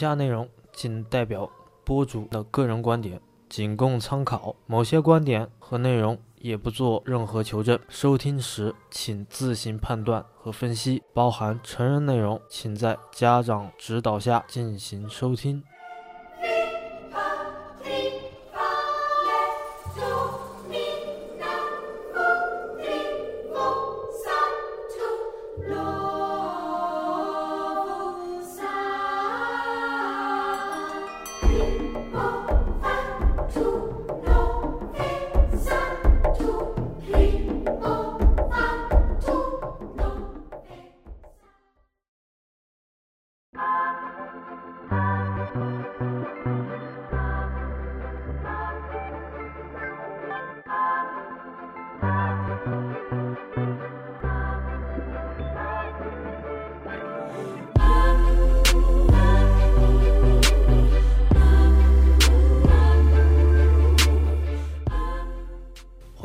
以下内容仅代表播主的个人观点，仅供参考。某些观点和内容也不做任何求证，收听时请自行判断和分析。包含成人内容，请在家长指导下进行收听。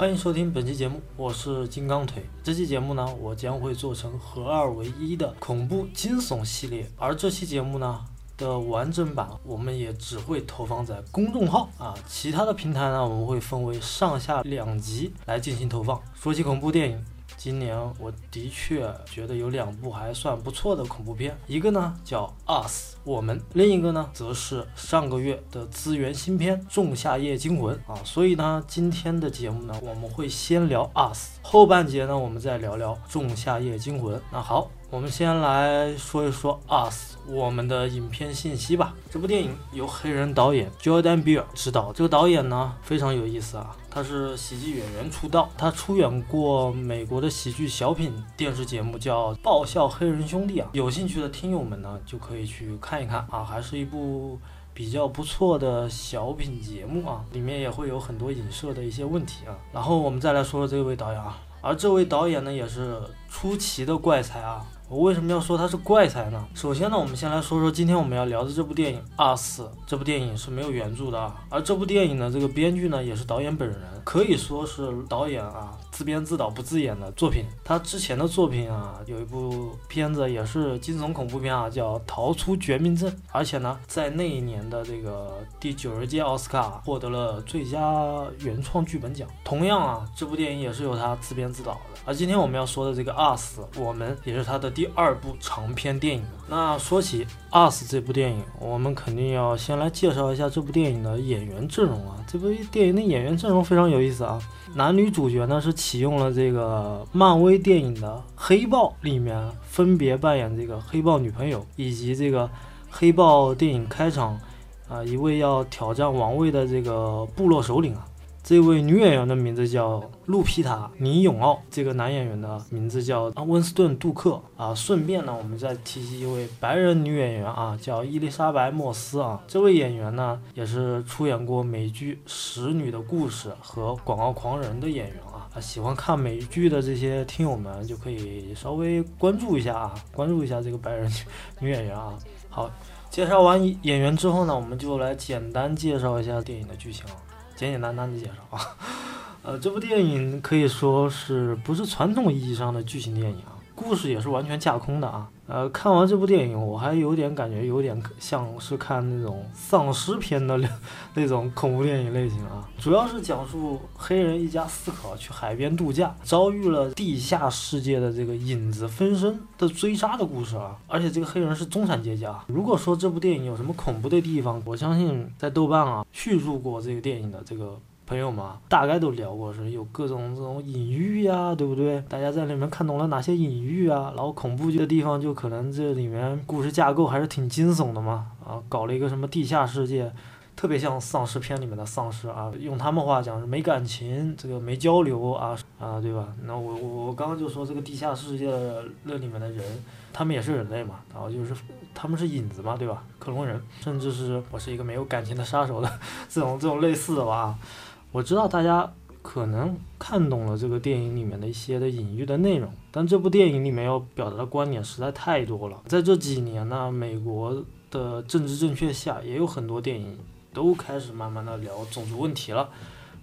欢迎收听本期节目，我是金刚腿。这期节目呢，我将会做成合二为一的恐怖惊悚系列，而这期节目呢的完整版，我们也只会投放在公众号啊，其他的平台呢，我们会分为上下两集来进行投放。说起恐怖电影。今年我的确觉得有两部还算不错的恐怖片，一个呢叫《Us》，我们；另一个呢则是上个月的资源新片《仲夏夜惊魂》啊。所以呢，今天的节目呢，我们会先聊《Us》，后半节呢，我们再聊聊《仲夏夜惊魂》。那好。我们先来说一说《Us》我们的影片信息吧。这部电影由黑人导演 Jordan Peele 执导。这个导演呢非常有意思啊，他是喜剧演员出道，他出演过美国的喜剧小品电视节目叫《爆笑黑人兄弟》啊。有兴趣的听友们呢就可以去看看一看啊，还是一部比较不错的小品节目啊，里面也会有很多影射的一些问题啊。然后我们再来说说这位导演啊，而这位导演呢也是出奇的怪才啊。我为什么要说他是怪才呢？首先呢，我们先来说说今天我们要聊的这部电影《阿四》。这部电影是没有原著的啊，而这部电影的这个编剧呢，也是导演本人，可以说是导演啊自编自导不自演的作品。他之前的作品啊，有一部片子也是惊悚恐怖片啊，叫《逃出绝命镇》，而且呢，在那一年的这个第九十届奥斯卡获得了最佳原创剧本奖。同样啊，这部电影也是由他自编自导的。而今天我们要说的这个《Us》，我们也是他的。第二部长篇电影。那说起《Us》这部电影，我们肯定要先来介绍一下这部电影的演员阵容啊。这部电影的演员阵容非常有意思啊。男女主角呢是启用了这个漫威电影的《黑豹》里面分别扮演这个黑豹女朋友，以及这个黑豹电影开场啊一位要挑战王位的这个部落首领啊。这位女演员的名字叫路皮塔·尼永奥，这个男演员的名字叫温斯顿·杜克啊。顺便呢，我们再提及一位白人女演员啊，叫伊丽莎白·莫斯啊。这位演员呢，也是出演过美剧《使女的故事》和《广告狂人》的演员啊。啊，喜欢看美剧的这些听友们就可以稍微关注一下啊，关注一下这个白人女演员啊。好，介绍完演员之后呢，我们就来简单介绍一下电影的剧情啊。简简单单的介绍啊，呃，这部电影可以说是不是传统意义上的剧情电影啊？故事也是完全架空的啊。呃，看完这部电影，我还有点感觉，有点像是看那种丧尸片的那种恐怖电影类型啊。主要是讲述黑人一家四口去海边度假，遭遇了地下世界的这个影子分身的追杀的故事啊。而且这个黑人是中产阶级啊。如果说这部电影有什么恐怖的地方，我相信在豆瓣啊叙述过这个电影的这个。朋友们大概都聊过，是有各种这种隐喻呀，对不对？大家在里面看懂了哪些隐喻啊？然后恐怖的地方就可能这里面故事架构还是挺惊悚的嘛，啊，搞了一个什么地下世界，特别像丧尸片里面的丧尸啊，用他们话讲是没感情，这个没交流啊啊，对吧？那我我我刚刚就说这个地下世界那里面的人，他们也是人类嘛，然后就是他们是影子嘛，对吧？克隆人，甚至是我是一个没有感情的杀手的 这种这种类似的吧。我知道大家可能看懂了这个电影里面的一些的隐喻的内容，但这部电影里面要表达的观点实在太多了。在这几年呢，美国的政治正确下，也有很多电影都开始慢慢的聊种族问题了。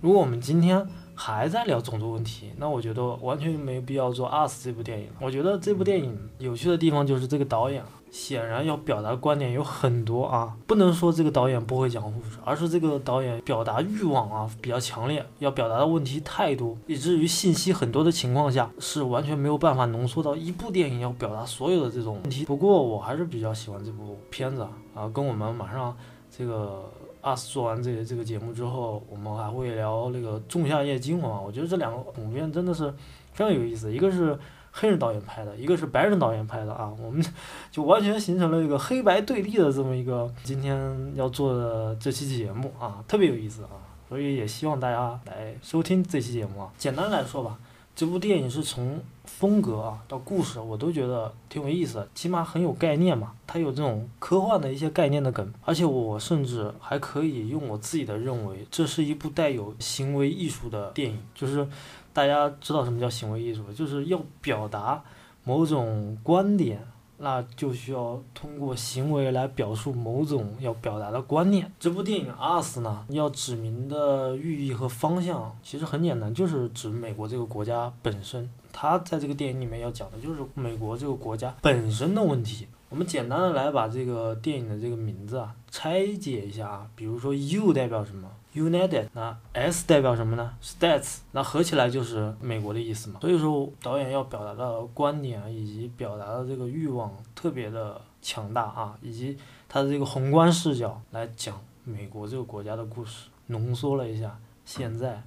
如果我们今天还在聊种族问题，那我觉得完全没必要做《Us》这部电影。我觉得这部电影有趣的地方就是这个导演显然要表达观点有很多啊，不能说这个导演不会讲故事，而是这个导演表达欲望啊比较强烈，要表达的问题太多，以至于信息很多的情况下是完全没有办法浓缩到一部电影要表达所有的这种问题。不过我还是比较喜欢这部片子啊啊，跟我们马上这个。Us 做完这个这个节目之后，我们还会聊那个《仲夏夜惊魂》啊。我觉得这两个恐怖片真的是非常有意思，一个是黑人导演拍的，一个是白人导演拍的啊。我们就完全形成了一个黑白对立的这么一个今天要做的这期节目啊，特别有意思啊。所以也希望大家来收听这期节目啊。简单来说吧。这部电影是从风格啊到故事，我都觉得挺有意思的，起码很有概念嘛。它有这种科幻的一些概念的梗，而且我甚至还可以用我自己的认为，这是一部带有行为艺术的电影。就是大家知道什么叫行为艺术，就是要表达某种观点。那就需要通过行为来表述某种要表达的观念。这部电影《us》呢，要指明的寓意和方向其实很简单，就是指美国这个国家本身。他在这个电影里面要讲的就是美国这个国家本身的问题。我们简单的来把这个电影的这个名字啊拆解一下啊，比如说 U 代表什么？United，那 S 代表什么呢？States，那合起来就是美国的意思嘛。所以说导演要表达的观点以及表达的这个欲望特别的强大啊，以及他的这个宏观视角来讲美国这个国家的故事，浓缩了一下现在、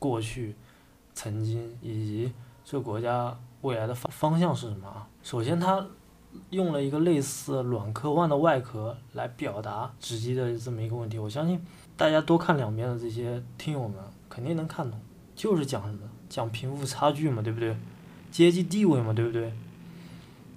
过去、曾经以及这个国家未来的方方向是什么啊？首先他用了一个类似软科幻的外壳来表达直击的这么一个问题，我相信。大家多看两遍的这些听友们肯定能看懂，就是讲什么？讲贫富差距嘛，对不对？阶级地位嘛，对不对？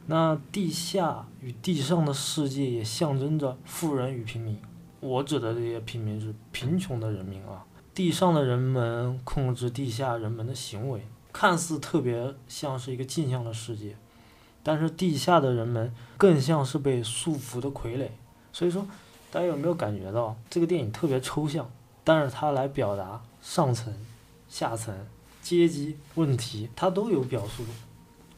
那地下与地上的世界也象征着富人与平民。我指的这些平民是贫穷的人民啊。地上的人们控制地下人们的行为，看似特别像是一个镜像的世界，但是地下的人们更像是被束缚的傀儡。所以说。大家有没有感觉到这个电影特别抽象，但是它来表达上层、下层、阶级问题，它都有表述。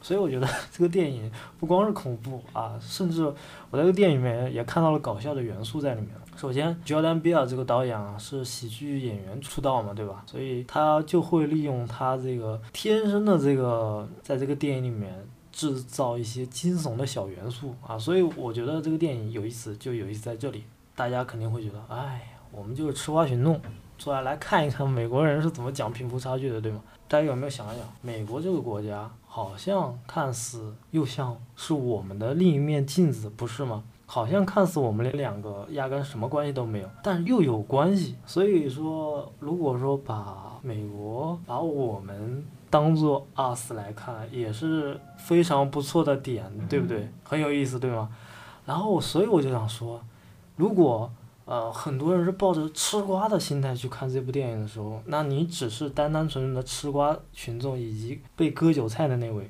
所以我觉得这个电影不光是恐怖啊，甚至我在这个电影里面也看到了搞笑的元素在里面。首先，Jordan Peele 这个导演啊是喜剧演员出道嘛，对吧？所以他就会利用他这个天生的这个，在这个电影里面制造一些惊悚的小元素啊。所以我觉得这个电影有意思，就有意思在这里。大家肯定会觉得，哎，我们就是吃瓜群众，坐下来看一看美国人是怎么讲贫富差距的，对吗？大家有没有想一想，美国这个国家好像看似又像是我们的另一面镜子，不是吗？好像看似我们两个压根什么关系都没有，但又有关系。所以说，如果说把美国把我们当做 us 来看，也是非常不错的点，对不对？很有意思，对吗？然后，所以我就想说。如果呃很多人是抱着吃瓜的心态去看这部电影的时候，那你只是单单纯纯的吃瓜群众以及被割韭菜的那位。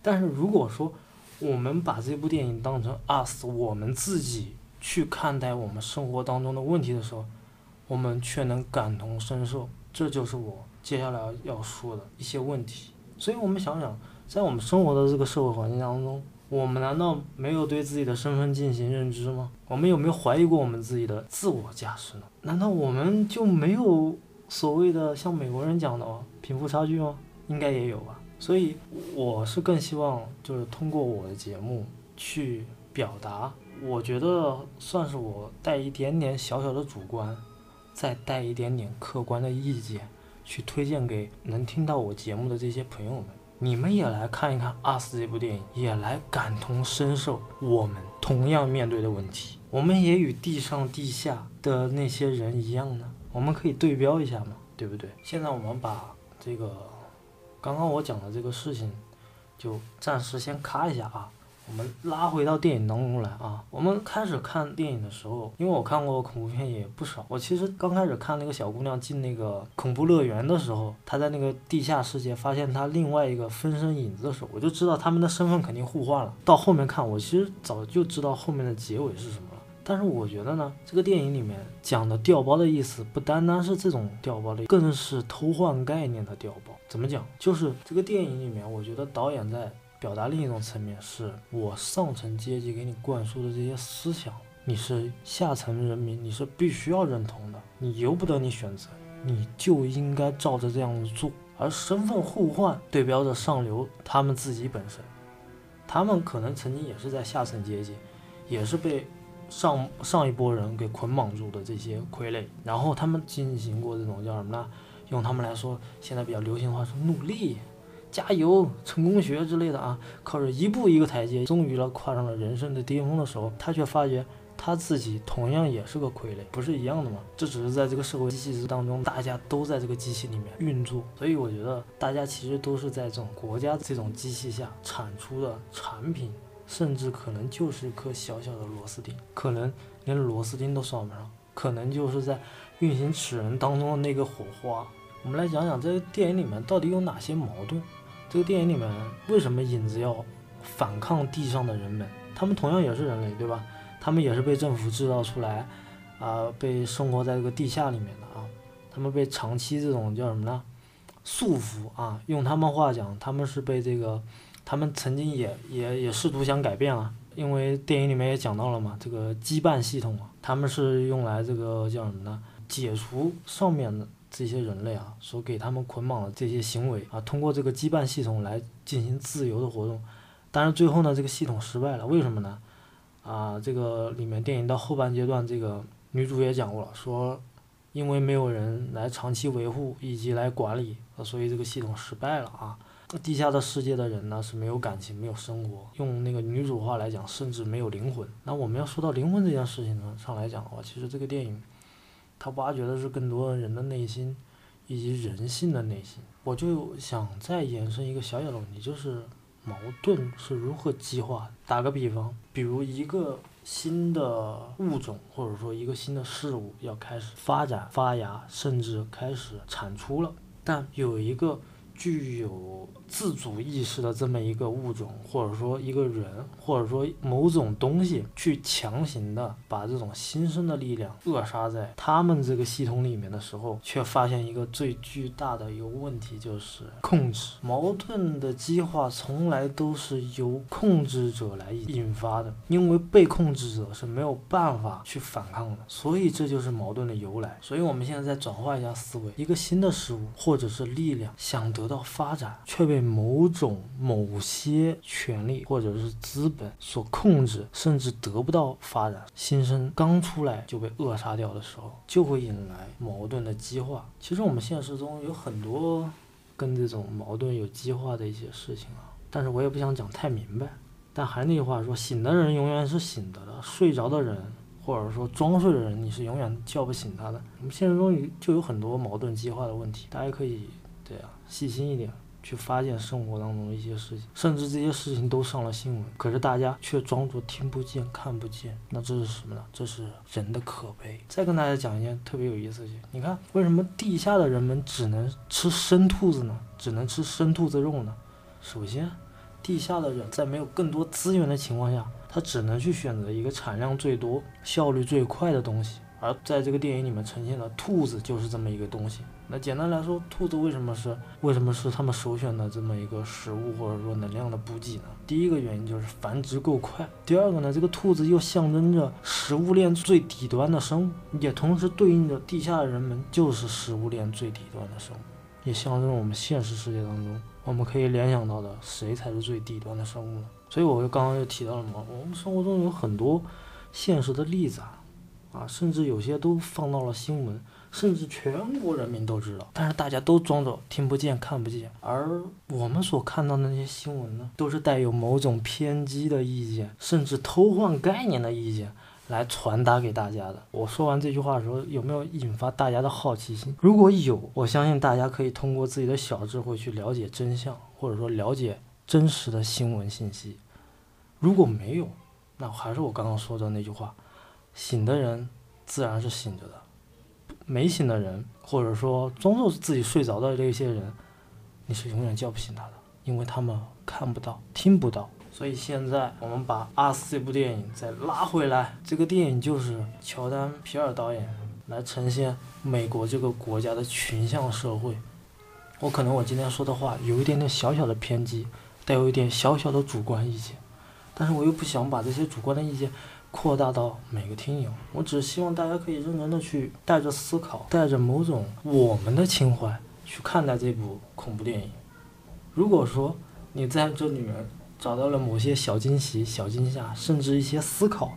但是如果说我们把这部电影当成 us 我们自己去看待我们生活当中的问题的时候，我们却能感同身受，这就是我接下来要说的一些问题。所以我们想想，在我们生活的这个社会环境当中。我们难道没有对自己的身份进行认知吗？我们有没有怀疑过我们自己的自我价值呢？难道我们就没有所谓的像美国人讲的贫富差距吗？应该也有吧。所以我是更希望就是通过我的节目去表达，我觉得算是我带一点点小小的主观，再带一点点客观的意见，去推荐给能听到我节目的这些朋友们。你们也来看一看《us》这部电影，也来感同身受我们同样面对的问题。我们也与地上地下的那些人一样呢，我们可以对标一下嘛，对不对？现在我们把这个刚刚我讲的这个事情，就暂时先卡一下啊。我们拉回到电影当中来啊，我们开始看电影的时候，因为我看过恐怖片也不少。我其实刚开始看那个小姑娘进那个恐怖乐园的时候，她在那个地下世界发现她另外一个分身影子的时候，我就知道他们的身份肯定互换了。到后面看，我其实早就知道后面的结尾是什么。但是我觉得呢，这个电影里面讲的调包的意思，不单单是这种调包的，更是偷换概念的调包。怎么讲？就是这个电影里面，我觉得导演在表达另一种层面，是我上层阶级给你灌输的这些思想，你是下层人民，你是必须要认同的，你由不得你选择，你就应该照着这样做。而身份互换对标着上流他们自己本身，他们可能曾经也是在下层阶级，也是被。上上一波人给捆绑住的这些傀儡，然后他们进行过这种叫什么呢？用他们来说，现在比较流行的话是努力、加油、成功学之类的啊。靠着一步一个台阶，终于了跨上了人生的巅峰的时候，他却发觉他自己同样也是个傀儡，不是一样的吗？这只是在这个社会机器当中，大家都在这个机器里面运作，所以我觉得大家其实都是在这种国家这种机器下产出的产品。甚至可能就是一颗小小的螺丝钉，可能连螺丝钉都算不上，可能就是在运行齿轮当中的那个火花。我们来讲讲这个电影里面到底有哪些矛盾。这个电影里面为什么影子要反抗地上的人们？他们同样也是人类，对吧？他们也是被政府制造出来，啊，被生活在这个地下里面的啊。他们被长期这种叫什么呢？束缚啊。用他们话讲，他们是被这个。他们曾经也也也试图想改变啊，因为电影里面也讲到了嘛，这个羁绊系统啊，他们是用来这个叫什么呢？解除上面的这些人类啊所给他们捆绑的这些行为啊，通过这个羁绊系统来进行自由的活动。但是最后呢，这个系统失败了，为什么呢？啊，这个里面电影到后半阶段，这个女主也讲过了，说因为没有人来长期维护以及来管理，啊所以这个系统失败了啊。地下的世界的人呢是没有感情、没有生活，用那个女主话来讲，甚至没有灵魂。那我们要说到灵魂这件事情呢上来讲的话，其实这个电影，它挖掘的是更多人的内心，以及人性的内心。我就想再延伸一个小小的问题，就是矛盾是如何激化？打个比方，比如一个新的物种，或者说一个新的事物要开始发展、发芽，甚至开始产出了，但有一个。具有自主意识的这么一个物种，或者说一个人，或者说某种东西，去强行的把这种新生的力量扼杀在他们这个系统里面的时候，却发现一个最巨大的一个问题，就是控制矛盾的激化从来都是由控制者来引发的，因为被控制者是没有办法去反抗的，所以这就是矛盾的由来。所以我们现在再转换一下思维，一个新的事物或者是力量想得。得到发展，却被某种某些权利或者是资本所控制，甚至得不到发展。新生刚出来就被扼杀掉的时候，就会引来矛盾的激化。其实我们现实中有很多跟这种矛盾有激化的一些事情啊，但是我也不想讲太明白。但还是那句话说，醒的人永远是醒的的，睡着的人或者说装睡的人，你是永远叫不醒他的。我们现实中就有很多矛盾激化的问题，大家可以。对啊，细心一点去发现生活当中的一些事情，甚至这些事情都上了新闻，可是大家却装作听不见、看不见。那这是什么呢？这是人的可悲。再跟大家讲一件特别有意思的事情，你看为什么地下的人们只能吃生兔子呢？只能吃生兔子肉呢？首先，地下的人在没有更多资源的情况下，他只能去选择一个产量最多、效率最快的东西。而在这个电影里面呈现的兔子就是这么一个东西。那简单来说，兔子为什么是为什么是他们首选的这么一个食物或者说能量的补给呢？第一个原因就是繁殖够快。第二个呢，这个兔子又象征着食物链最底端的生物，也同时对应着地下的人们就是食物链最底端的生物，也象征我们现实世界当中我们可以联想到的谁才是最底端的生物呢？所以我就刚刚就提到了嘛，我们生活中有很多现实的例子啊，啊，甚至有些都放到了新闻。甚至全国人民都知道，但是大家都装作听不见、看不见。而我们所看到的那些新闻呢，都是带有某种偏激的意见，甚至偷换概念的意见来传达给大家的。我说完这句话的时候，有没有引发大家的好奇心？如果有，我相信大家可以通过自己的小智慧去了解真相，或者说了解真实的新闻信息。如果没有，那还是我刚刚说的那句话：醒的人自然是醒着的。没醒的人，或者说装作自己睡着的这些人，你是永远叫不醒他的，因为他们看不到、听不到，所以现在我们把《阿斯》这部电影再拉回来，这个电影就是乔丹·皮尔导演来呈现美国这个国家的群像社会。我可能我今天说的话有一点点小小的偏激，带有一点小小的主观意见，但是我又不想把这些主观的意见扩大到每个听友。我只希望大家可以认真的去带着思考，带着某种我们的情怀去看待这部恐怖电影。如果说你在这里面，找到了某些小惊喜、小惊吓，甚至一些思考，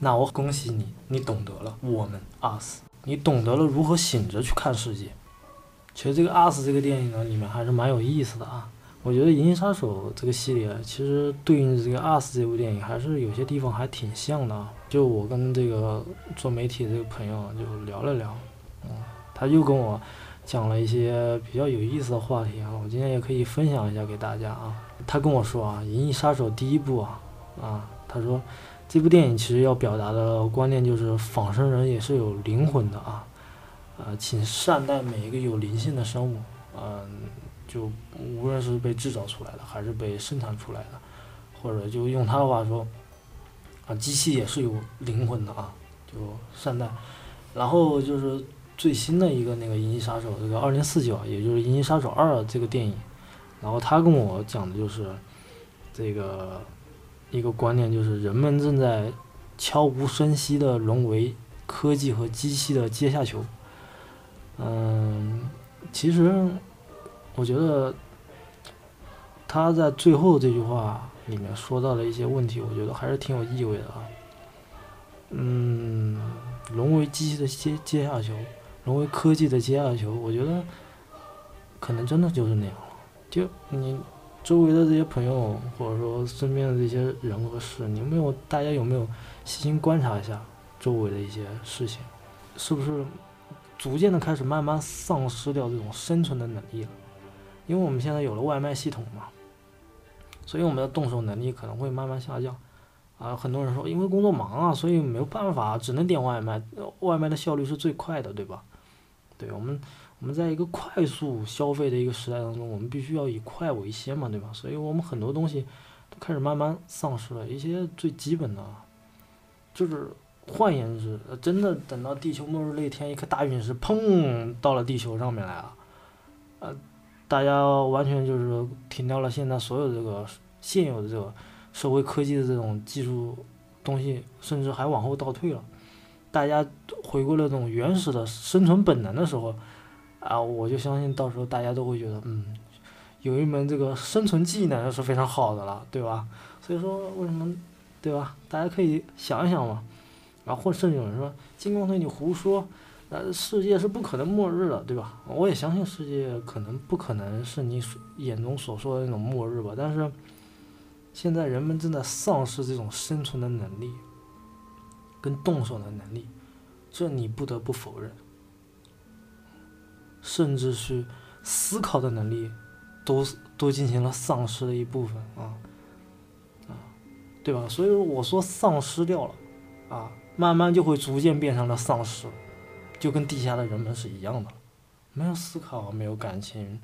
那我恭喜你，你懂得了我们 us，你懂得了如何醒着去看世界。其实这个 us 这个电影呢，里面还是蛮有意思的啊。我觉得《银翼杀手》这个系列，其实对应这个 us 这部电影，还是有些地方还挺像的啊。就我跟这个做媒体这个朋友就聊了聊，嗯，他又跟我讲了一些比较有意思的话题啊，我今天也可以分享一下给大家啊。他跟我说啊，《银翼杀手》第一部啊，啊，他说这部电影其实要表达的观念就是仿生人也是有灵魂的啊，呃，请善待每一个有灵性的生物，嗯，就无论是被制造出来的还是被生产出来的，或者就用他的话说，啊，机器也是有灵魂的啊，就善待。然后就是最新的一个那个《银翼杀手》这个二零四九，也就是《银翼杀手二》这个电影。然后他跟我讲的就是，这个一个观念就是人们正在悄无声息地沦为科技和机器的阶下囚。嗯，其实我觉得他在最后这句话里面说到的一些问题，我觉得还是挺有意味的啊。嗯，沦为机器的阶阶下囚，沦为科技的阶下囚，我觉得可能真的就是那样了。就你周围的这些朋友，或者说身边的这些人和事，你没有大家有没有细心观察一下周围的一些事情，是不是逐渐的开始慢慢丧失掉这种生存的能力了？因为我们现在有了外卖系统嘛，所以我们的动手能力可能会慢慢下降。啊，很多人说因为工作忙啊，所以没有办法，只能点外卖，外卖的效率是最快的，对吧？对我们。我们在一个快速消费的一个时代当中，我们必须要以快为先嘛，对吧？所以我们很多东西都开始慢慢丧失了一些最基本的，就是换言之，真的等到地球末日那天，一颗大陨石砰到了地球上面来了，呃，大家完全就是停掉了现在所有这个现有的这个社会科技的这种技术东西，甚至还往后倒退了，大家回归了这种原始的生存本能的时候。啊，我就相信到时候大家都会觉得，嗯，有一门这个生存技能是非常好的了，对吧？所以说，为什么，对吧？大家可以想一想嘛。然后或甚至有人说，金光腿你胡说，呃，世界是不可能末日的，对吧？我也相信世界可能不可能是你眼中所说的那种末日吧。但是，现在人们正在丧失这种生存的能力，跟动手的能力，这你不得不否认。甚至是思考的能力，都都进行了丧失的一部分啊啊，对吧？所以我说丧失掉了啊，慢慢就会逐渐变成了丧尸，就跟地下的人们是一样的，没有思考，没有感情。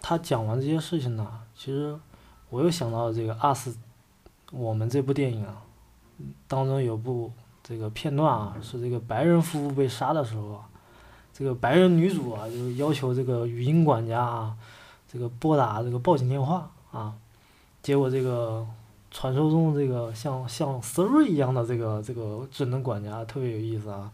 他讲完这些事情呢，其实我又想到了这个《阿斯》，我们这部电影啊，当中有部这个片段啊，是这个白人夫妇被杀的时候啊。这个白人女主啊，就要求这个语音管家啊，这个拨打这个报警电话啊，结果这个传说中这个像像 Siri 一样的这个这个智能管家特别有意思啊，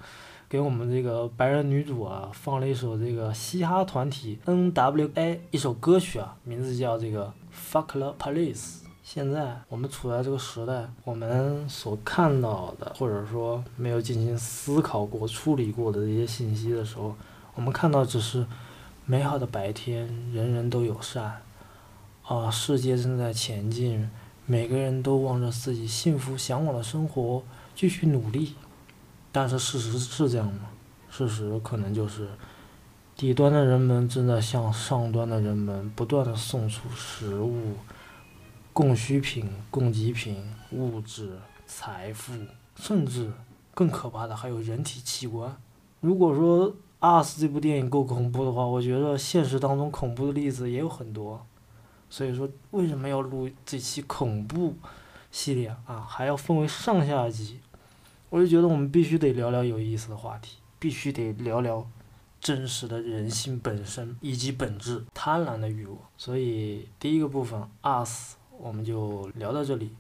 给我们这个白人女主啊放了一首这个嘻哈团体 N.W.A 一首歌曲啊，名字叫这个 Fuck the Police。现在我们处在这个时代，我们所看到的，或者说没有进行思考过、处理过的这些信息的时候，我们看到只是美好的白天，人人都友善，啊，世界正在前进，每个人都望着自己幸福向往的生活继续努力。但是事实是这样吗？事实可能就是底端的人们正在向上端的人们不断的送出食物。供需品、供给品、物质、财富，甚至更可怕的还有人体器官。如果说《Us》这部电影够恐怖的话，我觉得现实当中恐怖的例子也有很多。所以说，为什么要录这期恐怖系列啊？还要分为上下集？我就觉得我们必须得聊聊有意思的话题，必须得聊聊真实的人性本身以及本质——贪婪的欲望。所以第一个部分 us 我们就聊到这里。